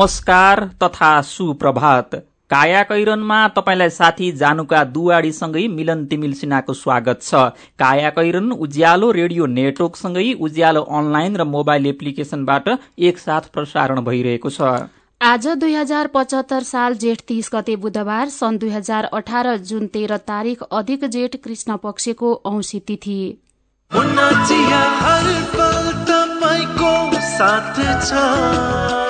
नमस्कार तथा सुप्रभात। काया कैरनमा तपाईँलाई साथी जानुका दुवाडीसँगै मिलन तिमिल सिन्हाको स्वागत छ। काया कैरन उज्यालो रेडियो नेटवर्कसँगै उज्यालो अनलाइन र मोबाइल एप्लिकेशनबाट एकसाथ प्रसारण भइरहेको छ। आज दुई हजार पचहत्तर साल जेठ तीस गते बुधबार सन् दुई हजार अठार जुन तेह्र तारीक अधिक जेठ कृष्ण पक्षको औंसी तिथि। काया कैरनका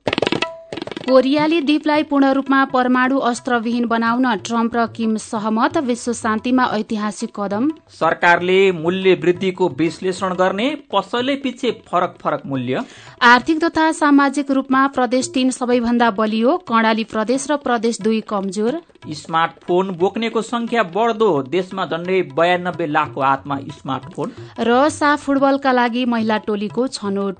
कोरियाली द्वीपलाई पूर्ण रूपमा परमाणु अस्त्रविहीन बनाउन ट्रम्प र किम सहमत। विश्व शान्तिमा ऐतिहासिक कदम। सरकारले मूल्य वृद्धिको विश्लेषण गर्ने पसलै पछि फरक फरक मूल्य? आर्थिक तथा सामाजिक रूपमा प्रदेश तीन सबैभन्दा बलियो कर्णाली प्रदेश र प्रदेश दुई कमजोर। स्मार्टफोन बोक्नेको संख्या बढ्दो देशमा झण्डै बयानब्बे लाखको हातमा स्मार्टफोन। र साफ फुटबलका लागि महिला टोलीको छनौट।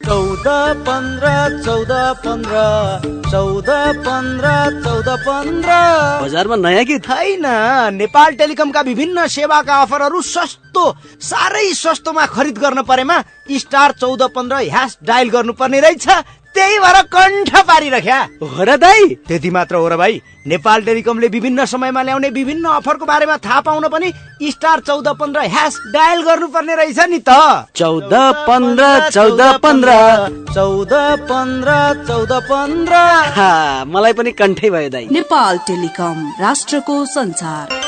चौध पन्ध्र चौध पन्ध्र चौध पन्ध्र चौध पन्ध्र। बजारमा नयाँ कि छैन नेपाल टेलिकमका विभिन्न सेवाका अफरहरू सस्तो साह्रै सस्तोमा खरिद गर्न परेमा स्टार चौध पन्ध्र ह्यास डायल गर्नुपर्ने रहेछ। त्यही भएर कण्ठ पारिरख्या। हो र दाई। त्यति मात्र हो र भाइ। नेपाल टेलिकमले विभिन्न समयमा ल्याउने विभिन्न अफरको बारेमा थाहा पाउन पनि स्टार चौध पन्ध्र ह्यास डायल गर्नुपर्ने रहेछ नि त। चौध पन्ध्र चौध पन्ध्र। चौध पन्ध्र चौध पन्ध्र। मलाई पनि कण्ठै भयो दाई। नेपाल टेलिकम राष्ट्रको संसार।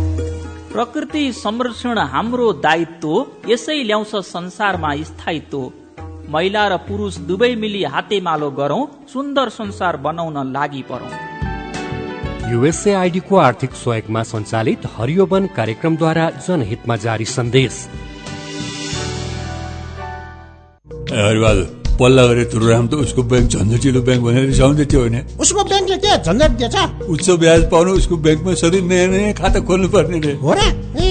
प्रकृति संरक्षण हाम्रो दायित्व यसै ल्याउँछ संसारमा स्थायित्व। महिला र पुरुष दुवै मिली हातेमालो गरौं सुन्दर संसार बनाउन लागि परौं। युएसए आइडीको आर्थिक सहयोगमा सञ्चालित हरियो वन कार्यक्रमद्वारा जनहितमा जारी सन्देश। पल्ला गरेर तुरुराम त उसको ब्याङ्क झन्झटिलो ब्याङ्क भनेर रिसाउँदै थियो भने उसको ब्याङ्कले के झन्झट दिएछ? उच्च ब्याज पाउनु उसको ब्याङ्कमा सधैँ नयाँ नयाँ खाता खोल्नु पर्ने रे। हो र?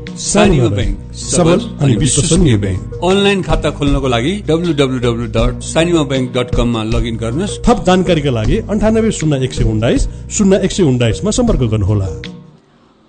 सानिमा ब्याङ्क सबल अनि विश्वसनीय ब्याङ्क अनलाइन खाता खोल्नको लागि W W W dot Sanima bank dot कममा लगइन गर्नुहोस्। थप जानकारीका लागि अन्ठानब्बे शून्य एक सय उन्नाइस शून्य एक सय उन्नाइसमा सम्पर्क गर्नुहोला।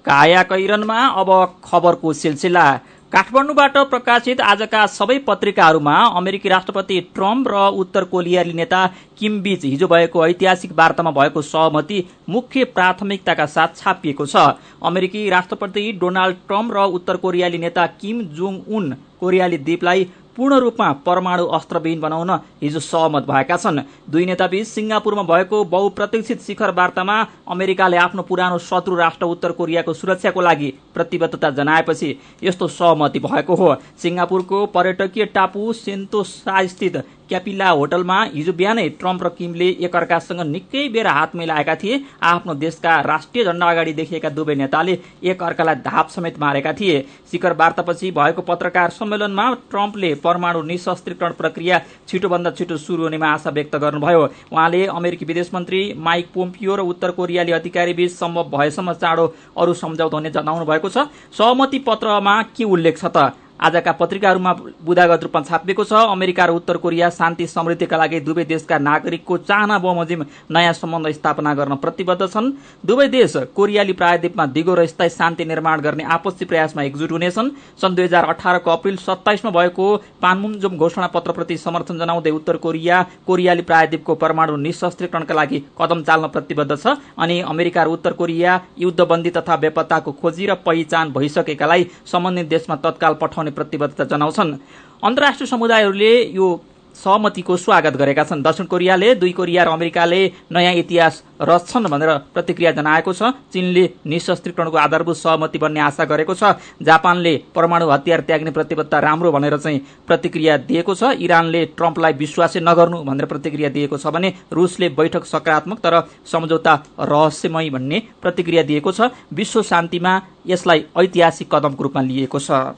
काया कैरनमा अब खबरको सिलसिला। काठमाडौँबाट प्रकाशित आजका सबै पत्रिकाहरूमा अमेरिकी राष्ट्रपति ट्रम्प र उत्तर कोरियाली नेता किम बीच हिजो भएको ऐतिहासिक वार्तामा भएको सहमति मुख्य प्राथमिकताका साथ छापिएको छ। अमेरिकी राष्ट्रपति डोनाल्ड ट्रम्प र उत्तर कोरियाली नेता किम जोङ उन कोरियाली द्वीपलाई पूर्ण रूपमा परमाणु अस्त्रविहीन बनाउन हिजो सहमत भएका छन्। दुई नेताबीच सिंगापुरमा भएको बहुप्रतीक्षित शिखर वार्तामा अमेरिकाले आफ्नो पुरानो शत्रु राष्ट्र उत्तर कोरियाको सुरक्षाको लागि प्रतिबद्धता जनाएपछि यस्तो सहमति भएको हो। सिंगापुरको पर्यटकीय टापु सेन्तोसा स्थित क्यापिल्ला होटलमा हिजो बिहानै ट्रम्प र किमले एकअर्कासँग निकै बेर हात मिलाएका थिए। आफ्नो देशका राष्ट्रिय झण्डा अगाडि देखिएका दुवै नेताले एकअर्कालाई धाप समेत मारेका थिए। शिखर वार्तापछि भएको पत्रकार सम्मेलनमा ट्रम्पले परमाणु निशस्त्रीकरण प्रक्रिया छिटोभन्दा छिटो सुरु हुनेमा आशा व्यक्त गर्नुभयो। उहाँले अमेरिकी विदेश मन्त्री माइक पोम्पियो र उत्तर कोरियाली अधिकारी बीच सम्भव भएसम्म चाँडो अरू सम्झौता हुने जनाउनु भएको छ। सहमति पत्रमा के उल्लेख छ त? आजका पत्रिकाहरूमा बुदागत रूपमा छापिएको छ। अमेरिका र उत्तर कोरिया शान्ति समृद्धिका लागि दुवै देशका नागरिकको चाहना बमोजिम नयाँ सम्बन्ध स्थापना गर्न प्रतिबद्ध छन्। दुवै देश कोरियाली प्रायद्वीपमा दिगो र स्थायी शान्ति निर्माण गर्ने आपसी प्रयासमा एकजुट हुनेछन्। सन् दुई हजार अठारको अप्रेल सत्ताइसमा भएको पानमुमजुम घोषणा पत्रप्रति समर्थन जनाउँदै उत्तर कोरिया कोरियाली प्रायद्वीपको परमाणु निशस्त्रीकरणका लागि कदम चाल्न प्रतिबद्ध छ अनि अमेरिका र उत्तर कोरिया युद्धबन्दी तथा बेपत्ताको खोजी र पहिचान भइसकेकालाई सम्बन्धित देशमा तत्काल पठाउने प्रतिबद्धता जनाउँछन्। अन्तर्राष्ट्रिय समुदायहरूले यो सहमतिको स्वागत गरेका छन्। दक्षिण कोरियाले दुई कोरिया र अमेरिकाले नयाँ इतिहास रच्छन् भनेर प्रतिक्रिया जनाएको छ। चीनले निशस्त्रीकरणको आधारभूत सहमति बन्ने आशा गरेको छ। जापानले परमाणु हतियार त्याग्ने प्रतिबद्धता राम्रो भनेर चाहिँ प्रतिक्रिया दिएको छ। इरानले ट्रम्पलाई विश्वासै नगर्नु भनेर प्रतिक्रिया दिएको छ भने रुसले बैठक सकारात्मक तर सम्झौता रहस्यमय भन्ने प्रतिक्रिया दिएको छ। विश्व शान्तिमा यसलाई ऐतिहासिक कदमको रूपमा लिएको छ।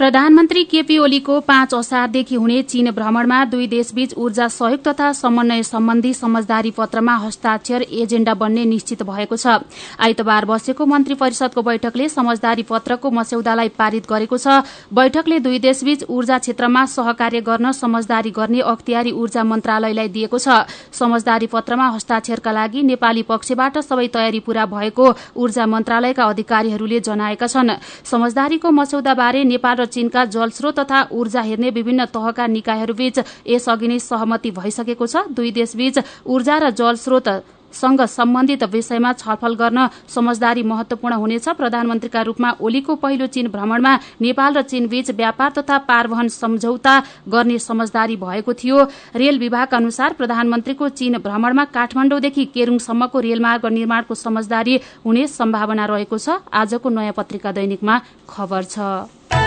प्रधानमन्त्री केपी ओलीको पाँच असारदेखि हुने चीन भ्रमणमा दुई देशबीच ऊर्जा सहयोग तथा समन्वय सम्बन्धी समझदारी पत्रमा हस्ताक्षर एजेण्डा बन्ने निश्चित भएको छ। आइतबार बसेको मन्त्री परिषदको बैठकले समझदारी पत्रको मस्यौदालाई पारित गरेको छ। बैठकले दुई देशबीच ऊर्जा क्षेत्रमा सहकार्य गर्न समझदारी गर्ने अख्तियारी ऊर्जा मन्त्रालयलाई दिएको छ। समझदारी पत्रमा हस्ताक्षरका लागि नेपाली पक्षबाट सबै तयारी पूरा भएको ऊर्जा मन्त्रालयका अधिकारीहरूले जनाएका छन्। समझदारीको मस्यौदाबारे नेपाल चीनका जलस्रोत तथा ऊर्जा हेर्ने विभिन्न तहका निकायहरूबीच यसअघि नै सहमति भइसकेको छ। दुई देशबीच ऊर्जा र जलस्रोत सँग सम्बन्धित विषयमा छलफल गर्न समझदारी महत्वपूर्ण हुनेछ। प्रधानमन्त्रीका रूपमा ओलीको पहिलो चीन भ्रमणमा नेपाल र चीनबीच व्यापार तथा पारवहन सम्झौता गर्ने समझदारी भएको थियो। रेल विभागका अनुसार प्रधानमन्त्रीको चीन भ्रमणमा काठमाडौँदेखि केरूङसम्मको रेलमार्ग निर्माणको समझदारी हुने सम्भावना रहेको छ। आजको नयाँ पत्रिका दैनिकमा खबर छ।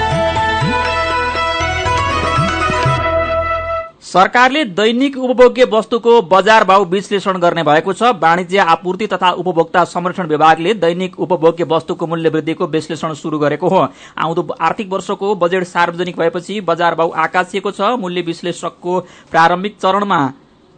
सरकारले दैनिक उपभोग्य वस्तुको बजार भाव विश्लेषण गर्ने भएको छ। वाणिज्य आपूर्ति तथा उपभोक्ता संरक्षण विभागले दैनिक उपभोग्य वस्तुको मूल्य वृद्धिको विश्लेषण शुरू गरेको हो। आउँदो आर्थिक वर्षको बजेट सार्वजनिक भएपछि बजार भाव आकाशिएको छ। मूल्य विश्लेषकको प्रारम्भिक चरणमा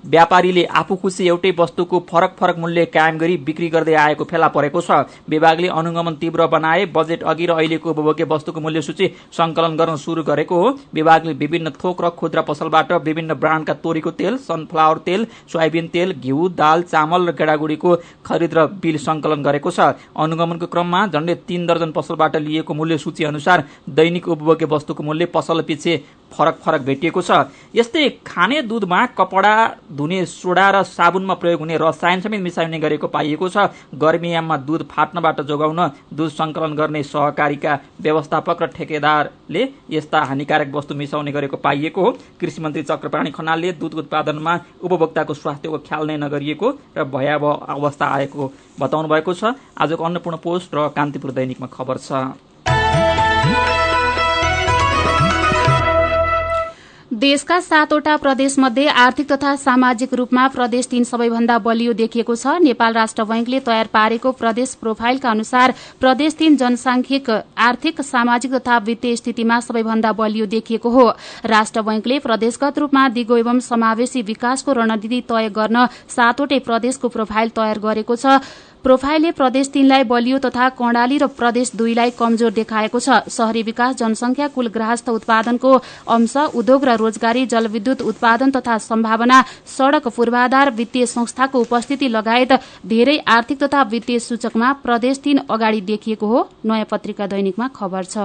व्यापारीले आफू खुसी एउटै वस्तुको फरक फरक मूल्य कायम गरी बिक्री गर्दै आएको फेला परेको छ। विभागले अनुगमन तीव्र बनाए बजेट अघि र अहिलेको उपभोग्य वस्तुको मूल्य सूची संकलन गर्न शुरू गरेको हो। विभागले विभिन्न थोक र खुद्रा पसलबाट विभिन्न ब्रान्डका तोरीको तेल सनफ्लावर तेल सोयाबिन तेल घिउ दाल चामल र गेडागुडीको खरिद र बिल संकलन गरेको छ। अनुगमनको क्रममा झण्डै तीन दर्जन पसलबाट लिएको मूल्य सूची अनुसार दैनिक उपभोग्य वस्तुको मूल्य पसल पछि फरक फरक भेटिएको छ। यस्तै खाने दुधमा कपडा धुने सोडा र साबुनमा प्रयोग हुने रसायन समेत मिसाइने गरेको पाइएको छ। गर्मीयाममा दुध फाट्नबाट जोगाउन दुध संकलन गर्ने सहकारीका व्यवस्थापक र ठेकेदारले यस्ता हानिकारक वस्तु मिसाउने गरेको पाइएको हो। कृषि मन्त्री चक्रप्राणी खनालले दुध उत्पादनमा उपभोक्ताको स्वास्थ्यको ख्याल नै नगरिएको र भयावह अवस्था आएको बताउनु भएको छ। आजको अन्नपूर्ण पोस्ट र कान्तिपुर दैनिकमा खबर छ। देशका सातवटा प्रदेशमध्ये आर्थिक तथा सामाजिक रूपमा प्रदेश तीन सबैभन्दा बलियो देखिएको छ। नेपाल राष्ट्र बैंकले तयार पारेको प्रदेश प्रोफाइलका अनुसार प्रदेश तीन जनसांख्यिक आर्थिक सामाजिक तथा वित्तीय स्थितिमा सबैभन्दा बलियो देखिएको हो। राष्ट्र बैंकले प्रदेशगत रूपमा दिगो एवं समावेशी विकासको रणनीति तय गर्न सातवटै प्रदेशको प्रोफाइल तयार गरेको छ। प्रोफाइलले प्रदेश तीनलाई बलियो तथा कर्णाली र प्रदेश दुईलाई कमजोर देखाएको छ। शहरी विकास जनसंख्या कुल ग्राहस्थ उत्पादनको अंश उद्योग र रोजगारी जलविद्युत उत्पादन तथा सम्भावना सड़क पूर्वाधार वित्तीय संस्थाको उपस्थिति लगायत धेरै आर्थिक तथा वित्तीय सूचकमा प्रदेश तीन अगाडि देखिएको हो। नयाँ पत्रिका दैनिकमा खबर छ।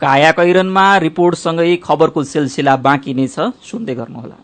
काया कैरनमा रिपोर्टसँगै खबरको सिलसिला बाँकी नै छ। सुन्दै गर्नुहोला।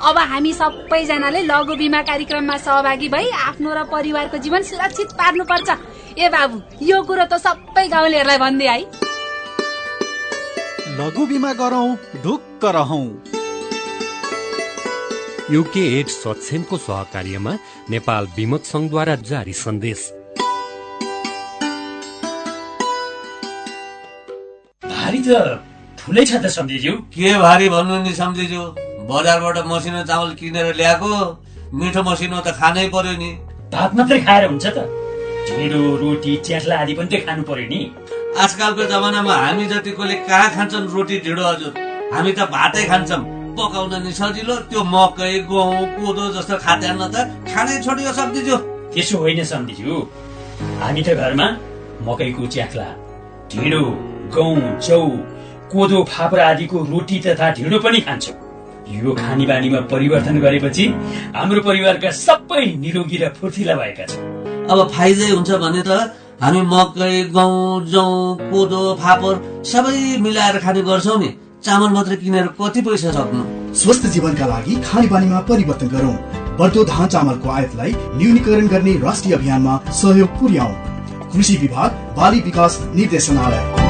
अब हामी सबैजनाले लघु बिमा कार्यक्रममा सहभागी भई आफ्नो र परिवारको जीवन सुरक्षित पार्नुपर्छ। ए बाबु यो कुरो त सबै गाउँलेहरूलाई भनिदिए है लघु बिमा गरौँ ढुक्क रहौँ। युके एड सक्षमको सहकार्यमा नेपाल विमक संघद्वारा जारी सन्देश। भारी त ठुलै छ त सम्झिज्यू के भारी भन्नु नि सम्झिज्यू बजारबाट मसिनो चामल किनेर ल्याएको मिठो मसिनो त खानै पर्यो नि। भात मात्रै खाएर हुन्छ त। ढिँडो रोटी च्यास्ला आदि पनि त खानु पर्यो नि। आजकलको जमानामा हामी जतिकोले कहाँ खान्छन् रोटी ढिँडो हजुर हामी त भातै खान्छौँ। पकाउन नि सजिलो त्यो मकै गहुँ कोदो जस्तो खाद्यान्न त खानै छोडियो सम्झिज्यू। त्यसो होइन सम्झिज्यू। हामी त घरमा मकैको च्याख्ला ढिँडो गहुँ चौ कोदो फापरा आदिको रोटी तथा ढिँडो पनि खान्छौँ। यो खानी बानीमा परिवर्तन गरेपछि हाम्रो परिवारका सबै निरोगी र फुर्तिला भएका छन्। अब फाइदै हुन्छ भने त हामी मकै गहुँ जौ कोदो फापर सबै मिलाएर खाने गर्छौँ नि। चामल मात्रै किनेर कति पैसा सक्नु? स्वस्थ जीवनका लागि खानेपानीमा परिवर्तन गरौँ। बढ्दो धान चामलको आयातलाई न्यूनीकरण गर्ने राष्ट्रिय अभियानमा सहयोग पुर्याउँ। कृषि विभाग बाली विकास निर्देशनालय।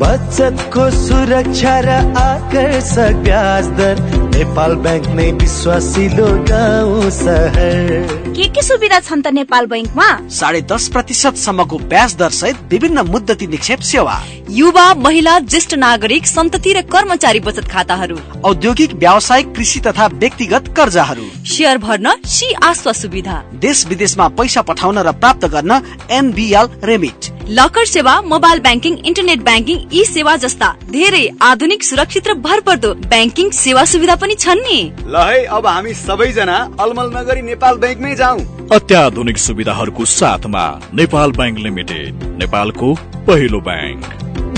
बचतको सुरक्षा र आकर्षक ब्याज दर नेपाल बैंक नै विश्वासिलो गाउँ सहर के के सुविधा छन् त नेपाल बैंकमा साढे दस प्रतिशत सम्मको ब्याज दर सहित विभिन्न मुद्दती निक्षेप सेवा। युवा महिला ज्येष्ठ नागरिक सन्तति र कर्मचारी बचत खाताहरू। औद्योगिक व्यावसायिक कृषि तथा व्यक्तिगत कर्जाहरू। सेयर भर्न सी आस्वा सुविधा। देश विदेशमा पैसा पठाउन र प्राप्त गर्न एनबिएल रेमिट। लकर सेवा mobile banking internet banking e सेवा जस्ता धेरै आधुनिक सुरक्षित र भरपर्दो ब्याङ्किङ सेवा सुविधा पनि छन् नि। ल है अब हामी सबैजना अलमल नगरी नेपाल बैंकमै जाउँ। अत्याधुनिक सुविधाहरूको साथमा नेपाल बैंक लिमिटेड नेपालको पहिलो बैंक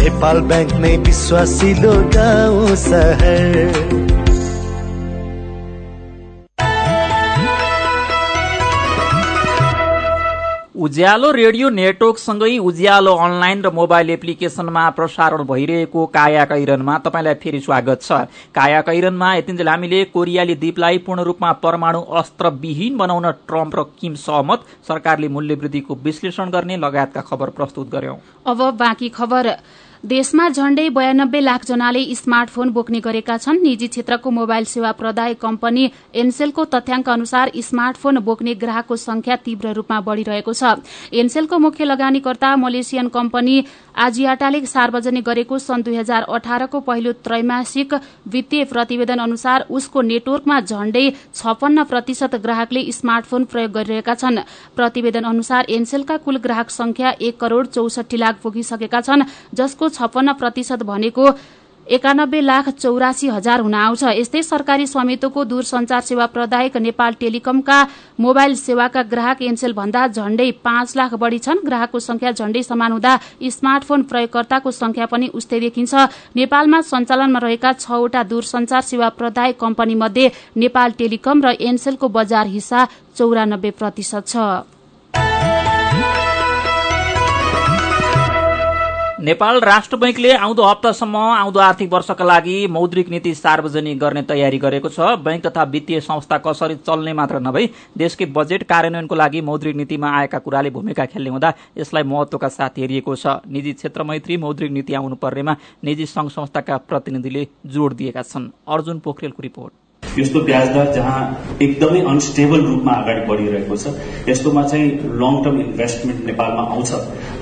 नेपाल बैंक नै विश्वासिलो गाउँ सहर। उज्यालो रेडियो नेटवर्कसँगै उज्यालो अनलाइन र मोबाइल एप्लिकेशनमा प्रसारण भइरहेको काया कैरनमा तपाईँलाई फेरि स्वागत छ। काया कैरनमा यतिन्जेल हामीले कोरियाली द्वीपलाई पूर्ण रूपमा परमाणु अस्त्रविहीन बनाउन ट्रम्प र किम सहमत। सरकारले मूल्यवृद्धिको विश्लेषण गर्ने लगायतका खबर प्रस्तुत गर्यौं। देशमा झण्डै बयानब्बे लाख जनाले स्मार्टफोन बोक्ने गरेका छन्। निजी क्षेत्रको मोबाइल सेवा प्रदायक कम्पनी एनसेलको तथ्याङ्क अनुसार स्मार्टफोन बोक्ने ग्राहकको संख्या तीव्र रूपमा बढ़िरहेको छ। एनसेलको मुख्य लगानीकर्ता मलेसियन कम्पनी आजियाटाले सार्वजनिक गरेको सन् दुई हजार अठारको पहिलो त्रैमासिक वित्तीय प्रतिवेदन अनुसार उसको नेटवर्कमा झण्डै छपन्न प्रतिशत ग्राहकले स्मार्टफोन प्रयोग गरिरहेका छन्। प्रतिवेदन अनुसार एनसेलका कुल ग्राहक संख्या एक करोड़ चौसठी लाख पुगिसकेका छन् जसको छपन्न प्रतिशत भनेको एकानब्बे लाख चौरासी हजार हुन आउँछ। यस्तै सरकारी स्वामित्वको दूरसञ्चार सेवा प्रदायक नेपाल टेलिकमका मोबाइल सेवाका ग्राहक एनसेल भन्दा झण्डै पाँच लाख बढ़ी छन्। ग्राहकको संख्या झण्डै समान हुँदा स्मार्टफोन प्रयोगकर्ताको संख्या पनि उस्तै देखिन्छ। नेपालमा सञ्चालनमा रहेका छवटा दूरसञ्चार सेवा प्रदायक कम्पनी मध्ये नेपाल टेलिकम र एनसेलको बजार हिस्सा चौरानब्बे प्रतिशत छ। नेपाल राष्ट्र बैंकले आउँदो हप्तासम्म आउँदो आर्थिक वर्षका लागि मौद्रिक नीति सार्वजनिक गर्ने तयारी गरेको छ। बैंक तथा वित्तीय संस्था कसरी चल्ने मात्र नभई देशकै बजेट कार्यान्वयनको लागि मौद्रिक नीतिमा आएका कुराले भूमिका खेल्ने हुँदा यसलाई महत्वका साथ हेरिएको छ। निजी क्षेत्र मैत्री मौद्रिक नीति आउनु पर्नेमा निजी संघ संस्थाका प्रतिनिधिले जोड़ दिएका छन्। अर्जुन पोखरेलको रिपोर्ट। यस्तो ब्याज दर जहाँ एकदमै अनस्टेबल रूपमा अगाडि बढिरहेको छ यस्तोमा चाहिँ लङ टर्म इन्भेस्टमेन्ट नेपालमा आउँछ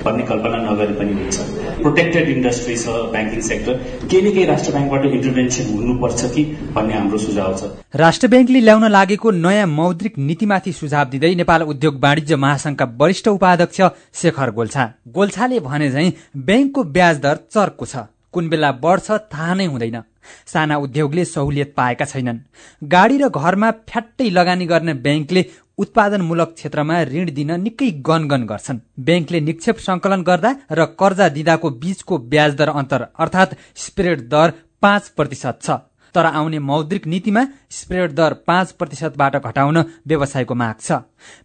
भन्ने कल्पना नगरे पनि हुन्छ। प्रोटेक्टेड इन्डस्ट्री छ ब्याङ्किङ सेक्टर केही न केही राष्ट्र ब्याङ्कबाट इन्टरभेन्सन हुनुपर्छ कि भन्ने हाम्रो सुझाव छ। राष्ट्र ब्याङ्कले ल्याउन लागेको नयाँ मौद्रिक नीतिमाथि सुझाव दिँदै नेपाल उद्योग वाणिज्य महासंघका वरिष्ठ उपाध्यक्ष शेखर गोल्छा। गोल्छाले भने झै ब्याङ्कको ब्याज दर चर्को छ। कुन बेला बढ्छ थाहा नै हुँदैन। साना उद्योगले सहुलियत पाएका छैनन्। गाडी र घरमा फ्याट्टै लगानी गर्ने ब्याङ्कले उत्पादनमूलक क्षेत्रमा ऋण दिन निकै गनगन गर्छन्। ब्याङ्कले निक्षेप संकलन गर्दा र कर्जा दिँदाको बीचको ब्याज दर अन्तर अर्थात स्प्रेड दर पाँच प्रतिशत छ। तर आउने मौद्रिक नीतिमा स्प्रेड दर पाँच प्रतिशतबाट घटाउन व्यवसायको माग छ।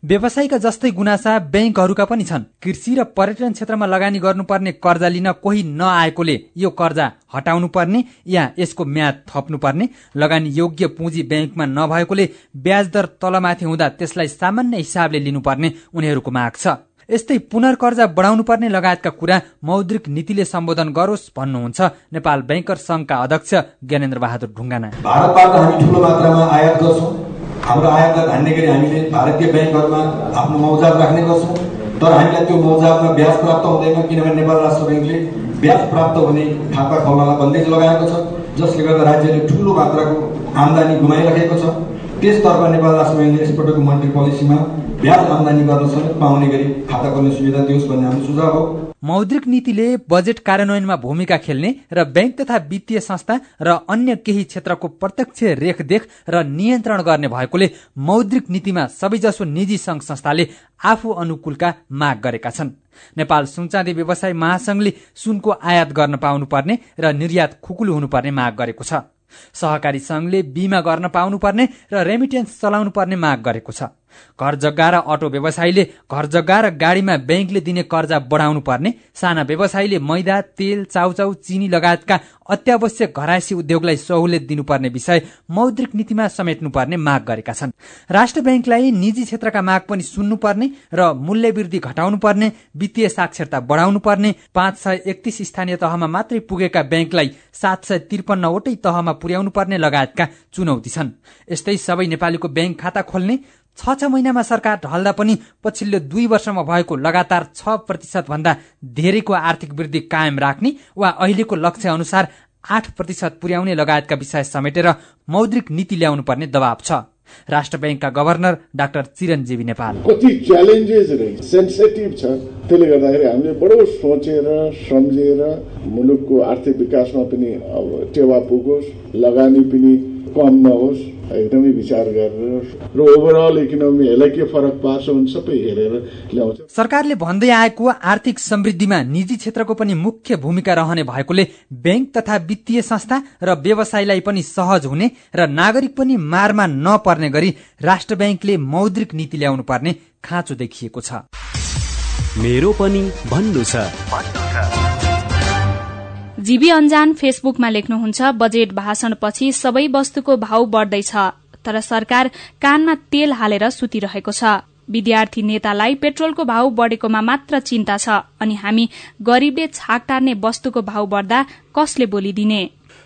व्यवसायका जस्तै गुनासा ब्याङ्कहरूका पनि छन्। कृषि र पर्यटन क्षेत्रमा लगानी गर्नुपर्ने कर्जा लिन कोही नआएकोले यो कर्जा हटाउनु पर्ने या यसको म्याद थप्नुपर्ने लगानी योग्य पुँजी ब्याङ्कमा नभएकोले ब्याज दर तलमाथि हुँदा त्यसलाई सामान्य हिसाबले लिनुपर्ने उनीहरूको माग छ। यस्तै पुनर्कर्जा बढाउनु पर्ने लगायतका कुरा मौद्रिक नीतिले सम्बोधन गरोस् भन्नुहुन्छ नेपाल ब्याङ्कर संघका अध्यक्ष ज्ञानेन्द्र बहादुर ढुङ्गाना। भारतबाट हामी ठुलो मात्रामा आयात गर्छौँ। हाम्रो आयातलाई धान्ने गरी हामीले भारतीय ब्याङ्कहरूमा आफ्नो मौजात राख्ने गर्छौँ। तर हामीलाई त्यो मौजातमा ब्याज प्राप्त हुँदैन किनभने नेपाल राष्ट्र ब्याङ्कले ब्याज प्राप्त हुने खाता खोल्नलाई बन्देज लगाएको छ जसले गर्दा राज्यले ठुलो मात्राको आमदानी गुमाइरहेको छ। त्यसतर्फ नेपाल राष्ट्र ब्याङ्कले यसपटकको मन्ट्री पोलिसीमा ब्याज गर्न पाउने गरी खाता खोल्ने सुविधा दियोस् भन्ने हाम्रो सुझाव हो। मौद्रिक नीतिले बजेट कार्यान्वयनमा भूमिका खेल्ने र ब्याङ्क तथा वित्तीय संस्था र अन्य केही क्षेत्रको प्रत्यक्ष रेखदेख र नियन्त्रण गर्ने भएकोले मौद्रिक नीतिमा सबैजसो निजी संघ संस्थाले आफू अनुकूलका माग गरेका छन्। नेपाल सुनचाँदी व्यवसाय महासंघले सुनको आयात गर्न पाउनुपर्ने र निर्यात खुकुलो हुनुपर्ने माग गरेको छ। सहकारी संघले बीमा गर्न पाउनुपर्ने र रेमिटेन्स चलाउनु पर्ने माग गरेको छ। घर जग्गा र अटो व्यवसायीले घर जग्गा र गाडीमा ब्याङ्कले दिने कर्जा बढाउनु पर्ने साना व्यवसायीले मैदा तेल चाउचाउ चिनी लगायतका अत्यावश्यक घरायसी उद्योगलाई सहुलियत दिनुपर्ने विषय मौद्रिक नीतिमा समेट्नुपर्ने माग गरेका छन्। राष्ट्र ब्याङ्कलाई निजी क्षेत्रका माग पनि सुन्नुपर्ने र मूल्य वृद्धि घटाउनु पर्ने वित्तीय साक्षरता बढाउनु पर्ने पाँच सय एकतिस स्थानीय तहमा मात्रै पुगेका ब्याङ्कलाई सात सय त्रिपन्नवटै तहमा पुर्याउनु पर्ने लगायतका चुनौती छन्। यस्तै सबै नेपालीको ब्याङ्क खाता खोल्ने छ छ महिनामा सरकार ढल्दा पनि पछिल्लो दुई वर्षमा भएको लगातार छ प्रतिशत भन्दा धेरैको आर्थिक वृद्धि कायम राख्ने वा अहिलेको लक्ष्य अनुसार आठ प्रतिशत पुर्याउने लगायतका विषय समेटेर मौद्रिक नीति ल्याउनु पर्ने दबाव छ। राष्ट्र ब्याङ्कका गभर्नर डाक्टर चिरञ्जीवी नेपाल। कति च्यालेन्जेस सेन्सिटिभ छ। त्यसले गर्दाखेरि हामीले बडो सोचेर सम्झेर मुलुकको आर्थिक विकासमा पनि अब टेवा पुगोस् लगानी पनि कम नहोस्। एकदमै विचार गरेर र ओभरअल इकोनोमीहरूलाई के फरक पार्छ भने सबै हेरेर ल्याउँछ। सरकारले भन्दै आएको आर्थिक समृद्धिमा निजी क्षेत्रको पनि मुख्य भूमिका रहने भएकोले ब्याङ्क तथा वित्तीय संस्था र व्यवसायलाई पनि सहज हुने र नागरिक पनि मारमा नपर्ने गरी राष्ट्र ब्याङ्कले मौद्रिक नीति ल्याउनु पर्ने खाँचो देखिएको छ। मेरो पनि भन्नु छ। जीवी अन्जान फेसबुकमा लेख्नुहुन्छ बजेट भाषणपछि सबै वस्तुको भाव बढ्दैछ तर सरकार कानमा तेल हालेर सुतिरहेको छ। विद्यार्थी नेतालाई पेट्रोलको भाव बढ़ेकोमा मात्र चिन्ता छ अनि हामी गरीबले छाक टार्ने वस्तुको भाव बढ्दा कसले बोलिदिने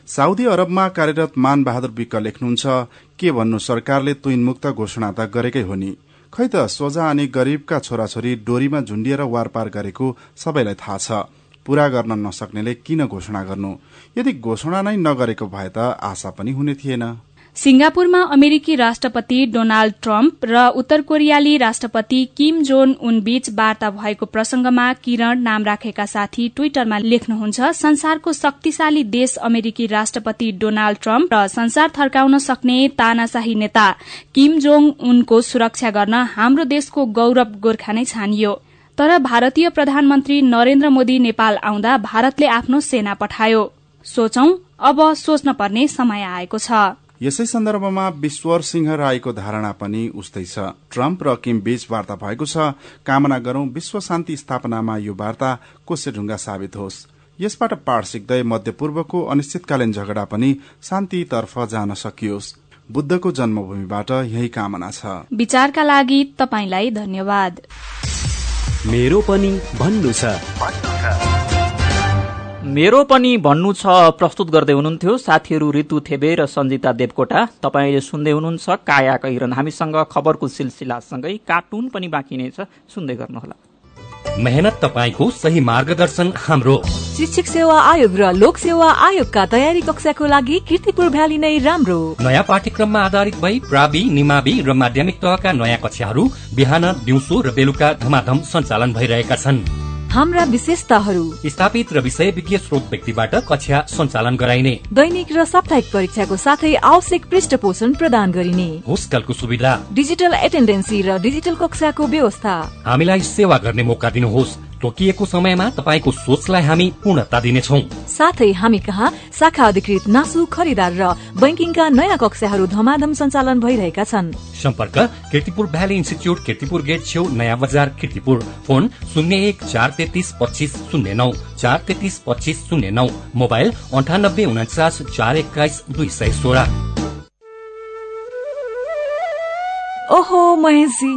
साउदी अरबमा कार्यरत मान बहादुर विक्क लेख्नुहुन्छ के भन्नु सरकारले तुइनमुक्त घोषणा त गरेकै हो नि? खै त सोझा अनि गरीबका छोराछोरी डोरीमा झुण्डिएर वारपार गरेको सबैलाई थाहा छ। पूरा गर्न नसक्नेले किन घोषणा गर्नु? यदि घोषणा नै नगरेको भए त आशा पनि हुने थिएन। सिंगापुरमा अमेरिकी राष्ट्रपति डोनाल्ड ट्रम्प र उत्तर कोरियाली राष्ट्रपति किम जोन उन बीच वार्ता भएको प्रसंगमा किरण नाम राखेका साथी ट्विटरमा लेख्नुहुन्छ संसारको शक्तिशाली देश अमेरिकी राष्ट्रपति डोनाल्ड ट्रम्प र संसार थर्काउन सक्ने तानाशाही नेता किम जोङ उनको सुरक्षा गर्न हाम्रो देशको गौरव गोर्खा नै छानियो। तर भारतीय प्रधानमन्त्री नरेन्द्र मोदी नेपाल आउँदा भारतले आफ्नो सेना पठायो। सोचौं अब सोच्न पर्ने समय आएको छ। यसै सन्दर्भमा विश्वर सिंह राईको धारणा पनि उस्तै छ। ट्रम्प र किम बीच वार्ता भएको छ। कामना गरौं विश्व शान्ति स्थापनामा यो वार्ता कोसेढुङ्गा साबित होस्। यसबाट पाठ सिक्दै मध्यपूर्वको अनिश्चितकालीन झगडा पनि शान्तितर्फ जान सकियोस्। बुद्धको जन्मभूमिबाट यही कामना छ। विचारका लागि तपाईंलाई धन्यवाद। मेरो पनि भन्नु छ। मेरो पनि भन्नु छ प्रस्तुत गर्दै हुनुहुन्थ्यो साथीहरू ऋतु थेबे र सञ्जिता देवकोटा। तपाईँले सुन्दै हुनुहुन्छ काया कैरन हामीसँग खबरको सिलसिलासँगै कार्टुन पनि बाँकी नै छ। सुन्दै गर्नुहोला। मेहनत तपाईँको सही मार्गदर्शन हाम्रो। शिक्षक सेवा आयोग र लोक सेवा आयोगका तयारी कक्षाको लागि किर्तिपुर भ्याली नै राम्रो। नयाँ पाठ्यक्रममा आधारित भई प्रावि निमावि र माध्यमिक तहका नयाँ कक्षाहरू बिहान दिउँसो र बेलुका धमाधम सञ्चालन भइरहेका छन्। हाम्रा विशेषताहरू। स्थापित र विषय विज्ञ स्रोत व्यक्तिबाट कक्षा सञ्चालन गराइने। दैनिक र साप्ताहिक परीक्षाको साथै आवश्यक पृष्ठ पोषण प्रदान गरिने। होस्टलको सुविधा। डिजिटल एटेन्डेन्सी र डिजिटल कक्षाको व्यवस्था। हामीलाई सेवा गर्ने मौका दिनुहोस्। तोकिएको समयमा तपाईँको सोचलाई हामी पूर्णता दिनेछौ। साथै हामी कहाँ शाखा अधिकृत नासु खरिदार र बैंकिङका नयाँ कक्षाहरू धमाधम सञ्चालन भइरहेका छन्। सम्पर्क Kirtipur valley institute Kirtipur gate छेउ नयाँ बजार किर्तिपुर। फोन शून्य एक चार तेत्तिस पच्चिस शून्य नौ चार तेत्तिस पच्चिस शून्य नौ। मोबाइल अन्ठानब्बे उन्चास चार एक्काइस दुई सय सोह्र। ओहो महेशजी!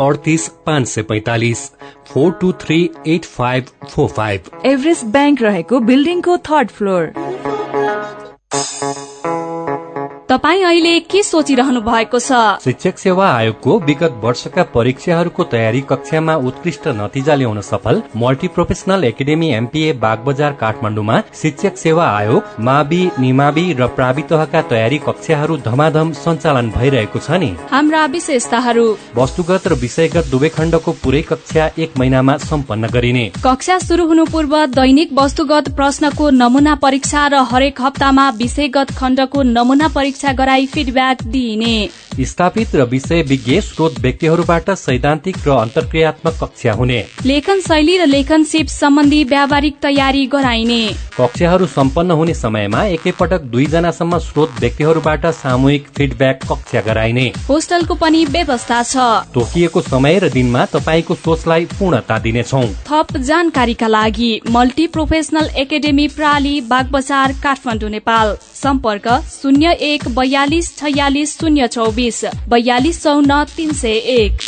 अडतिस पाँच सय पैतालिस four two three eight five four five. Everest bank रहेको बिल्डिङको थर्ड फ्लोर। तपाईँ अहिले के सोचिरहनु भएको छ? शिक्षक सेवा आयोगको विगत वर्षका परीक्षाहरूको तयारी कक्षामा उत्कृष्ट नतिजा ल्याउन सफल multi professional academy MPA Bagbazar काठमाडौँमा शिक्षक सेवा आयोग मावि निमावि र प्रावि तहका तयारी कक्षाहरू धमाधम सञ्चालन भइरहेको छ नि। हाम्रा विशेषताहरू। वस्तुगत र विषयगत दुवै खण्डको पुरै कक्षा एक महिनामा सम्पन्न गरिने। कक्षा शुरू हुनु पूर्व दैनिक वस्तुगत प्रश्नको नमुना परीक्षा र हरेक हप्तामा विषयगत खण्डको नमुना परीक्षा गराई फिडब्याक दिइने। स्थापित र विषय विज्ञ स्रोत व्यक्तिहरूबाट सैद्धान्तिक र अन्तर्क्रियात्मक कक्षा हुने। लेखन शैली र लेखन सिप सम्बन्धी व्यावहारिक तयारी गराइने। कक्षाहरू सम्पन्न हुने समयमा एकैपटक दुईजनासम्म स्रोत व्यक्तिहरूबाट सामूहिक फिडब्याक कक्षा गराइने। होस्टलको पनि व्यवस्था छ। तोकिएको समय र दिनमा तपाईँको सोचलाई पूर्णता दिनेछौ। थप जानकारीका लागि मल्टी प्रोफेसनल एकाडेमी प्राली बागबजार काठमाडौँ नेपाल। सम्पर्क शून्य एक बयालिस छयालिस शून्य चौबिस बयालिस चौन्न तिन सय एक।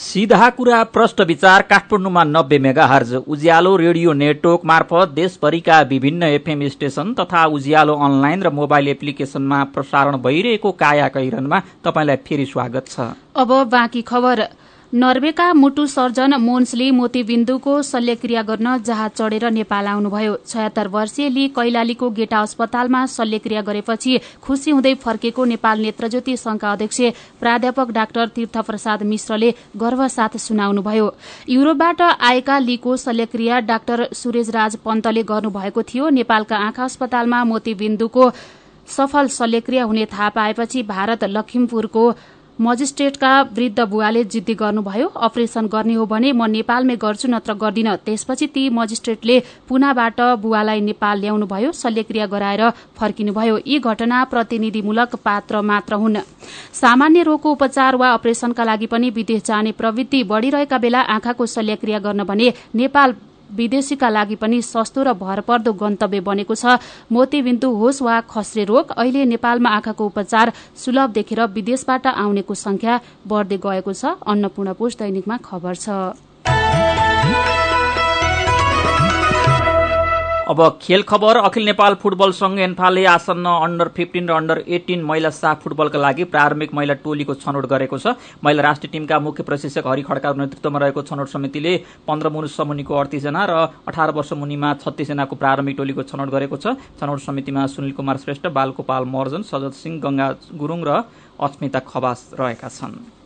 सिधा कुरा प्रष्ट विचार काठमाडौँमा नब्बे megahertz Ujyaalo radio network मार्फत देशभरिका विभिन्न एफएम स्टेशन तथा उज्यालो अनलाइन र मोबाइल एप्लिकेशनमा प्रसारण भइरहेको काया कैरनमा तपाईँलाई फेरि स्वागत छ। अब बाँकी खबर। नर्वेका मुटु सर्जन मोन्सले मोतीबिन्दुको शल्यक्रिया गर्न जहाज चढेर नेपाल आउनुभयो। छयत्तर वर्षीय ली कैलालीको गेटा अस्पतालमा शल्यक्रिया गरेपछि खुशी हुँदै फर्केको नेपाल नेत्रज्योति संघका अध्यक्ष प्राध्यापक डाक्टर तीर्थ प्रसाद मिश्रले गर्वसाथ सुनाउनुभयो। युरोपबाट आएका लीको शल्यक्रिया डाक्टर सुरेश राज पन्तले गर्नुभएको थियो। नेपालका आँखा अस्पतालमा मोतीबिन्दुको सफल शल्यक्रिया हुने थाहा पाएपछि भारत लखिमपुरको मजिस्ट्रेटका वृद्ध बुवाले जिद्दी गर्नुभयो अपरेशन गर्ने हो भने म नेपालमै गर्छु नत्र गर्दिन। त्यसपछि ती मजिस्ट्रेटले पुनाबाट बुवालाई नेपाल ल्याउनुभयो शल्यक्रिया गराएर फर्किनुभयो। यी घटना प्रतिनिधिमूलक पात्र मात्र हुन्। सामान्य रोगको उपचार वा अपरेशनका लागि पनि विदेश जाने प्रवृत्ति बढ़िरहेका बेला आँखाको शल्यक्रिया गर्न भने नेपाल विदेशीका लागि पनि सस्तो र भरपर्दो गन्तव्य बनेको छ। मोतीबिन्दु होस् वा खस्रे रोग अहिले नेपालमा आँखाको उपचार सुलभ देखेर विदेशबाट आउनेको संख्या बढ्दै गएको छ। अन्नपूर्ण पोस्ट दैनिकमा खबर छ। अब खेल खबर। अखिल नेपाल फुटबल संघ एन्फाले आसन्न अन्डर फिफ्टिन र अन्डर एटिन महिला साफ फुटबलका लागि प्रारम्भिक महिला टोलीको छनौट गरेको छ। महिला राष्ट्रिय टिमका मुख्य प्रशिक्षक हरि खड्काको नेतृत्वमा रहेको छनौट समितिले पन्ध्र मुनुष मुनिको अडतिसजना र अठार वर्ष मुनिमा छत्तीसजनाको प्रारम्भिक टोलीको छनौट गरेको छ। छनौट समितिमा सुनिल कुमार श्रेष्ठ बालगोपाल महर्जन सजत सिंह गंगा गुरूङ र अस्मिता खवास रहेका छन्।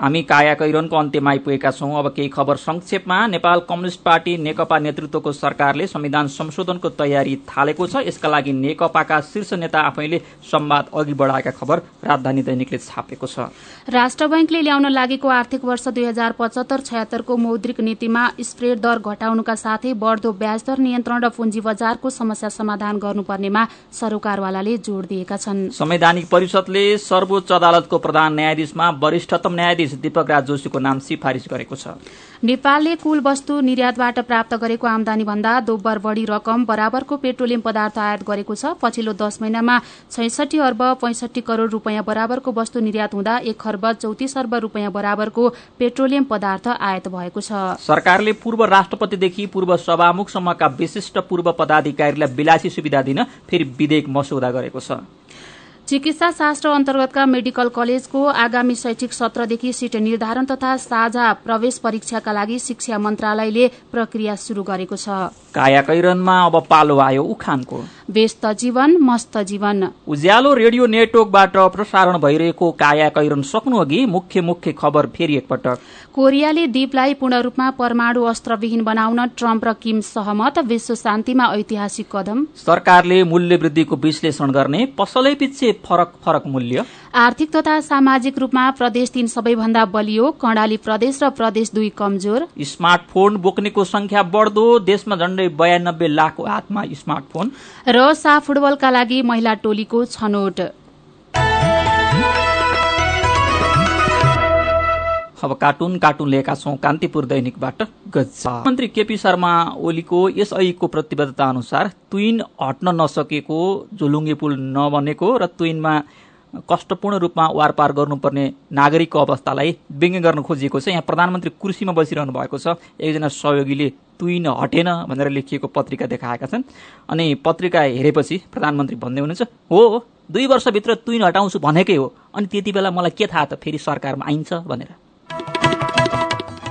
हामी काया कैरनको अन्त्यमा आइपुगेका छौं। अब केही खबर संक्षेपमा नेपाल कम्युनिष्ट पार्टी नेकपा नेतृत्वको सरकारले संविधान संशोधनको तयारी थालेको छ। यसका लागि नेकपाका शीर्ष नेता आफैले संवाद अघि बढाएका खबर राजधानी दैनिकले छापेको छ। राष्ट्र बैंकले ल्याउन लागेको आर्थिक वर्ष दुई हजार पचहत्तर छयत्तरको मौद्रिक नीतिमा स्प्रेड दर घटाउनुका साथै बढ़दो ब्याज दर नियन्त्रण र पुँजी बजारको समस्या समाधान गर्नुपर्नेमा सरोकारवालाले जोड़ दिएका छन्। संवैधानिक परिषदले सर्वोच्च अदालतको प्रधान न्यायाधीशमा वरिष्ठतम न्यायाधीश दीपक राज जोशीको नाम सिफारिश गरेको छ। नेपालले कुल वस्तु निर्यातबाट प्राप्त गरेको आमदानी भन्दा दोब्बर बढ़ी रकम बराबरको पेट्रोलियम पदार्थ आयात गरेको छ। पछिल्लो दश महिनामा छैसठी अर्ब पैंसठी करोड़ रूपियाँ बराबरको वस्तु निर्यात हुँदा एक अर्ब चौतिस अर्ब रूपियाँ बराबरको पेट्रोलियम पदार्थ आयात भएको छ। सरकारले पूर्व राष्ट्रपतिदेखि पूर्व सभामुखसम्मका विशिष्ट पूर्व पदाधिकारीलाई विलासी सुविधा दिन फेरि विधेयक मसौदा गरेको छ। चिकित्सा शास्त्र अन्तर्गतका मेडिकल कलेजको आगामी शैक्षिक सत्रदेखि सिट निर्धारण तथा साझा प्रवेश परीक्षाका लागि शिक्षा मन्त्रालयले प्रक्रिया शुरू गरेको छ। अब पालो आयो उखानको। व्यस्त जीवन मस्त जीवन। उज्यालो रेडियो नेटवर्कबाट प्रसारण भइरहेको काया कैरन सक्नु अघि मुख्य मुख्य खबर फेरि एकपटक। कोरियाले द्वीपलाई पूर्ण रूपमा परमाणु अस्त्रविहीन बनाउन ट्रम्प र किम सहमत विश्व शान्तिमा ऐतिहासिक कदम। सरकारले मूल्य वृद्धिको विश्लेषण गर्ने पसलै पछि फरक फरक मूल्य? आर्थिक तथा सामाजिक रूपमा प्रदेश तीन सबैभन्दा बलियो कर्णाली प्रदेश र प्रदेश दुई कमजोर। स्मार्टफोन बोक्नेको संख्या बढ्दो देशमा झण्डै बयानब्बे लाखको हातमा स्मार्टफोन। र साफ फुटबलका लागि महिला टोलीको छनौट। अब कार्टुन कार्टुन लिएका छौं कान्तिपुर दैनिकबाट गज्जा। मन्त्री केपी शर्मा ओलीको यसअघिको प्रतिबद्धता अनुसार तुइन हट्न नसकेको झुलुङ्गे पुल नबनेको र तुइनमा कष्टपूर्ण रूपमा वारपार गर्नुपर्ने नागरिकको अवस्थालाई व्यङ्ग्य गर्न खोजिएको छ। यहाँ प्रधानमन्त्री कुर्सीमा बसिरहनु भएको छ। एकजना सहयोगीले तुइन हटेन भनेर लेखिएको पत्रिका देखाएका छन्। अनि पत्रिका हेरेपछि प्रधानमन्त्री भन्दै हुनुहुन्छ हो दुई वर्षभित्र तुइन हटाउँछु भनेकै हो। अनि त्यति बेला मलाई के थाहा त फेरि सरकारमा आइन्छ भनेर।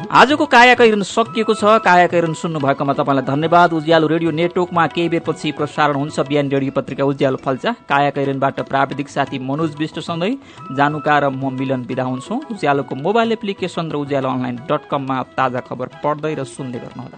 आजको कायाकैरन सकिएको छ। कायाकैरन सुन्नु भएकोमा तपाईँलाई धन्यवाद। उज्यालो रेडियो नेटवर्कमा केही बेरपछि प्रसारण हुन्छ। बिहान रेडियो पत्रिका उज्यालो फल्चा कायाकैरनबाट प्राविधिक साथी मनोज विष्टसँगै जानुका र म मिलन बिदा हुन्छौँ। उज्यालोको मोबाइल एप्लिकेसन र उज्यालो अनलाइन डट कममा ताजा खबर पढ्दै र सुन्दै गर्नुहोला।